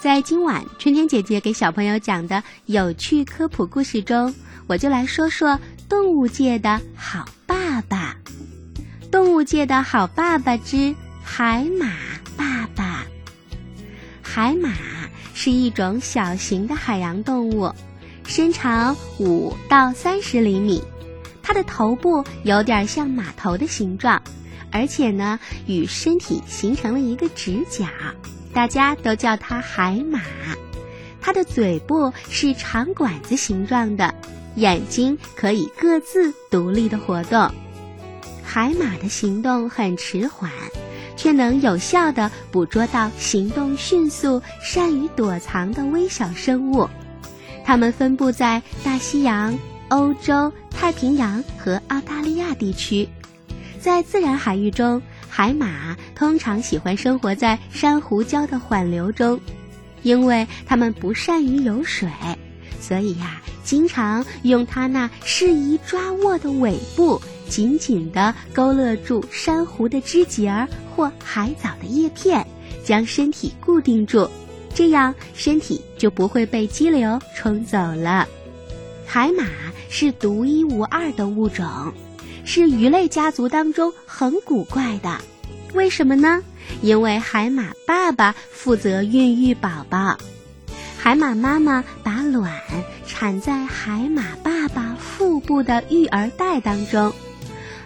在今晚春天姐姐给小朋友讲的有趣科普故事中，我就来说说动物界的好爸爸。动物界的好爸爸之海马爸爸。海马是一种小型的海洋动物，身长五到三十厘米，它的头部有点像马头的形状，而且呢与身体形成了一个直角。大家都叫它海马，它的嘴部是长管子形状的，眼睛可以各自独立的活动。海马的行动很迟缓，却能有效地捕捉到行动迅速、善于躲藏的微小生物。它们分布在大西洋、欧洲、太平洋和澳大利亚地区，在自然海域中。海马通常喜欢生活在珊瑚礁的缓流中，因为它们不善于游水，所以呀，经常用它那适宜抓握的尾部紧紧地勾勒住珊瑚的枝节儿或海藻的叶片，将身体固定住，这样身体就不会被激流冲走了。海马是独一无二的物种。是鱼类家族当中很古怪的，为什么呢？因为海马爸爸负责孕育宝宝，海马妈妈把卵产在海马爸爸腹部的育儿袋当中，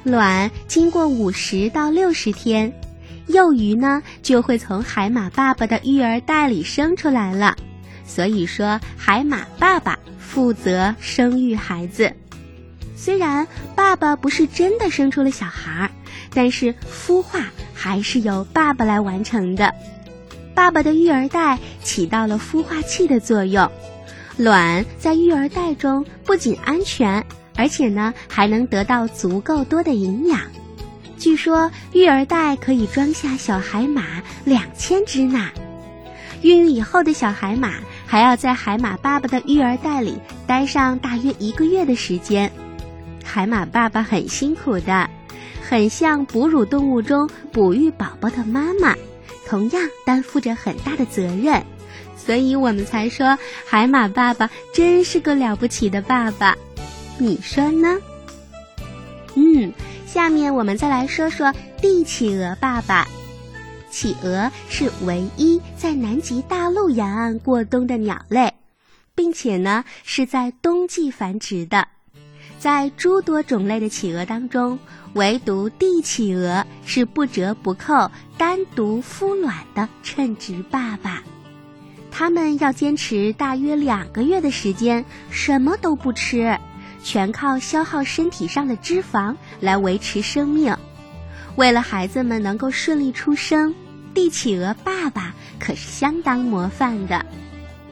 卵经过五十到六十天，幼鱼呢就会从海马爸爸的育儿袋里生出来了。所以说，海马爸爸负责生育孩子。虽然爸爸不是真的生出了小孩儿，但是孵化还是由爸爸来完成的。爸爸的育儿袋起到了孵化器的作用，卵在育儿袋中不仅安全，而且呢还能得到足够多的营养。据说育儿袋可以装下小海马两千只呢。孕育以后的小海马还要在海马爸爸的育儿袋里待上大约一个月的时间。海马爸爸很辛苦的，很像哺乳动物中哺育宝宝的妈妈，同样担负着很大的责任，所以我们才说海马爸爸真是个了不起的爸爸，你说呢？嗯，下面我们再来说说帝企鹅爸爸。企鹅是唯一在南极大陆沿岸过冬的鸟类，并且呢是在冬季繁殖的。在诸多种类的企鹅当中，唯独帝企鹅是不折不扣、单独孵卵的称职爸爸。它们要坚持大约两个月的时间，什么都不吃，全靠消耗身体上的脂肪来维持生命。为了孩子们能够顺利出生，帝企鹅爸爸可是相当模范的。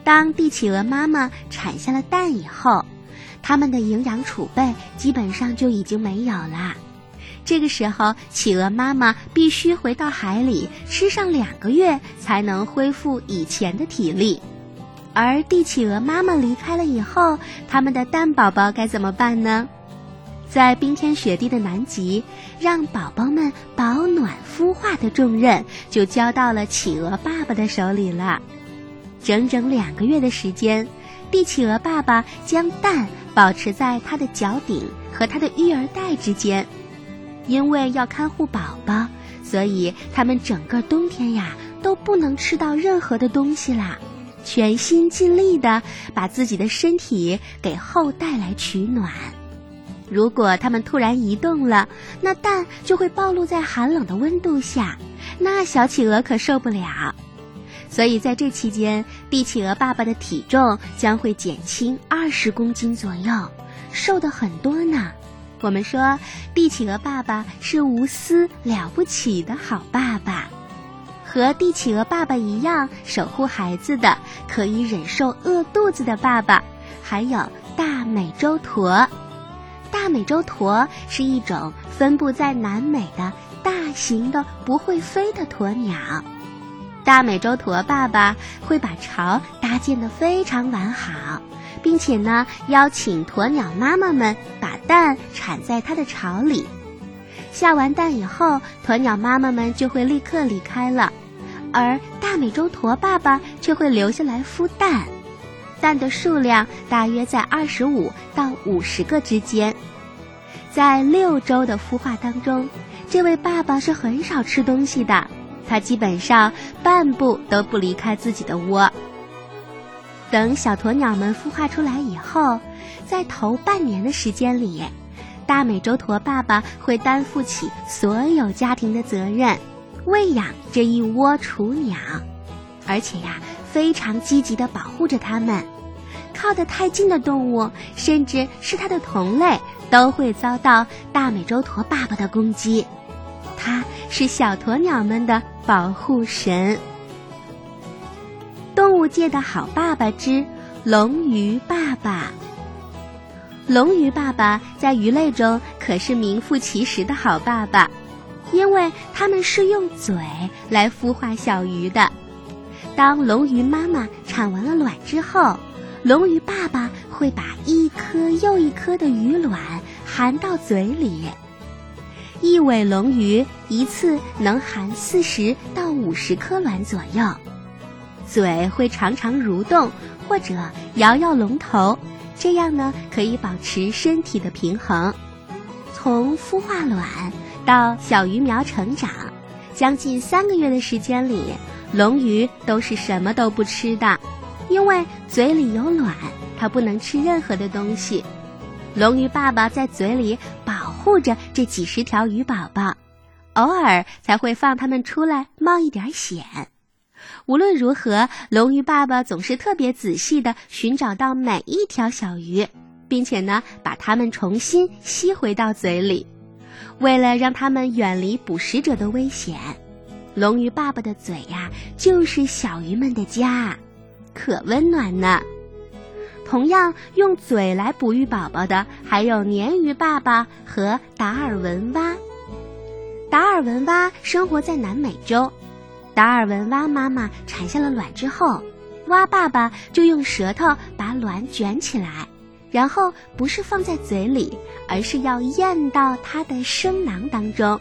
当帝企鹅妈妈产下了蛋以后，它们的营养储备基本上就已经没有了，这个时候，企鹅妈妈必须回到海里吃上两个月，才能恢复以前的体力。而帝企鹅妈妈离开了以后，它们的蛋宝宝该怎么办呢？在冰天雪地的南极，让宝宝们保暖孵化的重任就交到了企鹅爸爸的手里了。整整两个月的时间，帝企鹅爸爸将蛋。保持在它的脚顶和它的育儿袋之间，因为要看护宝宝，所以它们整个冬天呀都不能吃到任何的东西啦，全心尽力的把自己的身体给后代来取暖。如果它们突然移动了，那蛋就会暴露在寒冷的温度下，那小企鹅可受不了。所以在这期间，帝企鹅爸爸的体重将会减轻二十公斤左右，瘦的很多呢。我们说，帝企鹅爸爸是无私了不起的好爸爸。和帝企鹅爸爸一样守护孩子的，可以忍受饿肚子的爸爸，还有大美洲驼。大美洲驼是一种分布在南美的大型的不会飞的鸵鸟。大美洲驼爸爸会把巢搭建得非常完好，并且呢，邀请鸵鸟妈妈们把蛋产在它的巢里。下完蛋以后，鸵鸟妈妈们就会立刻离开了，而大美洲驼爸爸却会留下来孵蛋，蛋的数量大约在二十五到五十个之间。在六周的孵化当中，这位爸爸是很少吃东西的，它基本上半步都不离开自己的窝。等小鸵鸟们孵化出来以后，在头半年的时间里，大美洲驼爸爸会担负起所有家庭的责任，喂养这一窝雏鸟，而且呀，非常积极地保护着它们。靠得太近的动物，甚至是它的同类，都会遭到大美洲驼爸爸的攻击。它是小鸵鸟们的保护神。动物界的好爸爸之龙鱼爸爸。龙鱼爸爸在鱼类中可是名副其实的好爸爸，因为他们是用嘴来孵化小鱼的。当龙鱼妈妈产完了卵之后，龙鱼爸爸会把一颗又一颗的鱼卵含到嘴里。一尾龙鱼一次能含四十到五十颗卵左右。嘴会常常蠕动，或者摇摇龙头，这样呢可以保持身体的平衡。从孵化卵到小鱼苗成长，将近三个月的时间里，龙鱼都是什么都不吃的，因为嘴里有卵，它不能吃任何的东西。龙鱼爸爸在嘴里保护着这几十条鱼宝宝，偶尔才会放它们出来冒一点险。无论如何，龙鱼爸爸总是特别仔细地寻找到每一条小鱼，并且呢，把它们重新吸回到嘴里。为了让它们远离捕食者的危险，龙鱼爸爸的嘴呀，就是小鱼们的家，可温暖呢。同样用嘴来哺育宝宝的，还有鲶鱼爸爸和达尔文蛙。达尔文蛙生活在南美洲。达尔文蛙妈妈产下了卵之后，蛙爸爸就用舌头把卵卷起来，然后不是放在嘴里，而是要咽到它的声囊当中，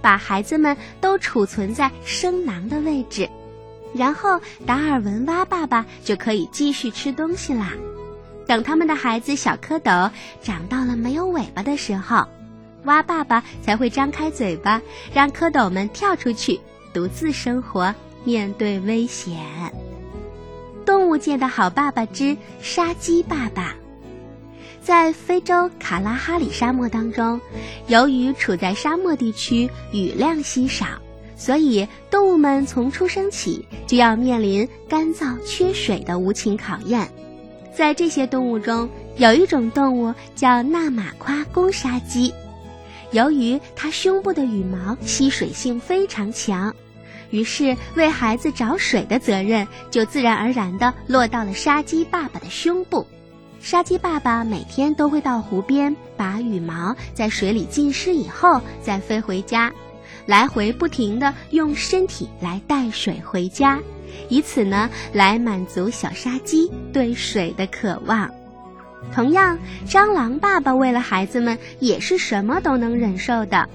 把孩子们都储存在声囊的位置，然后达尔文蛙爸爸就可以继续吃东西啦。等他们的孩子小蝌蚪长到了没有尾巴的时候，蛙爸爸才会张开嘴巴，让蝌蚪们跳出去。独自生活，面对危险。动物界的好爸爸之沙鸡爸爸，在非洲卡拉哈里沙漠当中，由于处在沙漠地区，雨量稀少，所以动物们从出生起就要面临干燥缺水的无情考验。在这些动物中，有一种动物叫纳马夸公沙鸡。由于它胸部的羽毛吸水性非常强，于是为孩子找水的责任就自然而然地落到了沙鸡爸爸的胸部。沙鸡爸爸每天都会到湖边，把羽毛在水里浸湿以后再飞回家，来回不停地用身体来带水回家，以此呢来满足小沙鸡对水的渴望。同样，蟑螂爸爸为了孩子们也是什么都能忍受的。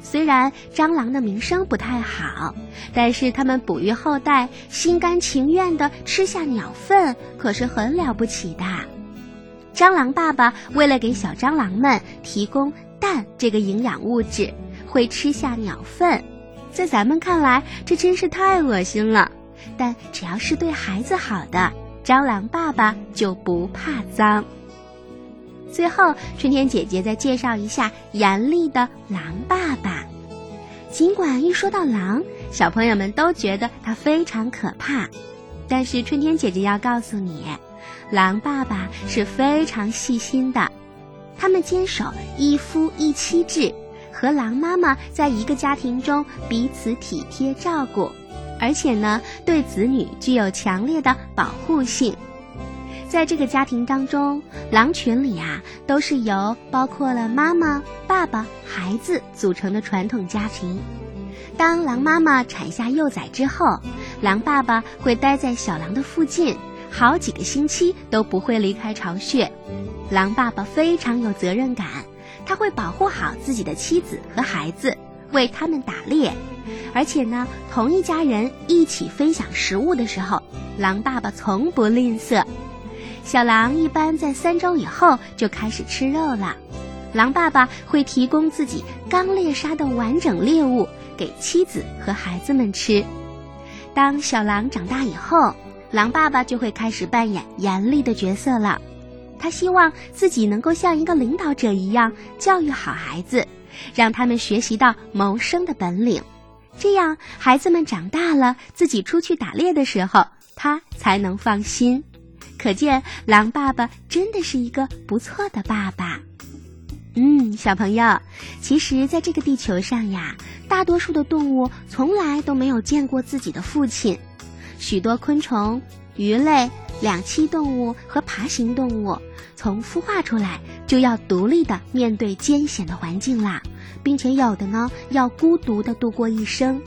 虽然蟑螂的名声不太好，但是它们哺育后代、心甘情愿地吃下鸟粪，可是很了不起的。蟑螂爸爸为了给小蟑螂们提供蛋这个营养物质，会吃下鸟粪。在咱们看来，这真是太恶心了。但只要是对孩子好的，蟑螂爸爸就不怕脏。最后，春天姐姐再介绍一下严厉的狼爸爸。尽管一说到狼，小朋友们都觉得它非常可怕，但是春天姐姐要告诉你，狼爸爸是非常细心的。他们坚守一夫一妻制，和狼妈妈在一个家庭中彼此体贴照顾，而且呢，对子女具有强烈的保护性。在这个家庭当中，狼群里啊都是由包括了妈妈、爸爸、孩子组成的传统家庭。当狼妈妈产下幼崽之后，狼爸爸会待在小狼的附近，好几个星期都不会离开巢穴。狼爸爸非常有责任感，他会保护好自己的妻子和孩子，为他们打猎，而且呢，同一家人一起分享食物的时候，狼爸爸从不吝啬。小狼一般在三周以后就开始吃肉了，狼爸爸会提供自己刚猎杀的完整猎物给妻子和孩子们吃。当小狼长大以后，狼爸爸就会开始扮演严厉的角色了。他希望自己能够像一个领导者一样教育好孩子，让他们学习到谋生的本领，这样孩子们长大了，自己出去打猎的时候，他才能放心。可见，狼爸爸真的是一个不错的爸爸。嗯，小朋友，其实，在这个地球上呀，大多数的动物从来都没有见过自己的父亲，许多昆虫、鱼类。两栖动物和爬行动物从孵化出来就要独立的面对艰险的环境啦，并且有的呢要孤独的度过一生。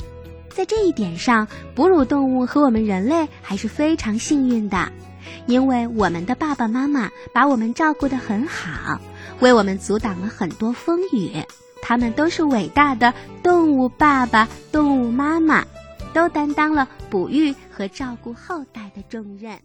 在这一点上，哺乳动物和我们人类还是非常幸运的，因为我们的爸爸妈妈把我们照顾得很好，为我们阻挡了很多风雨。他们都是伟大的动物爸爸、动物妈妈，都担当了哺育和照顾后代的重任。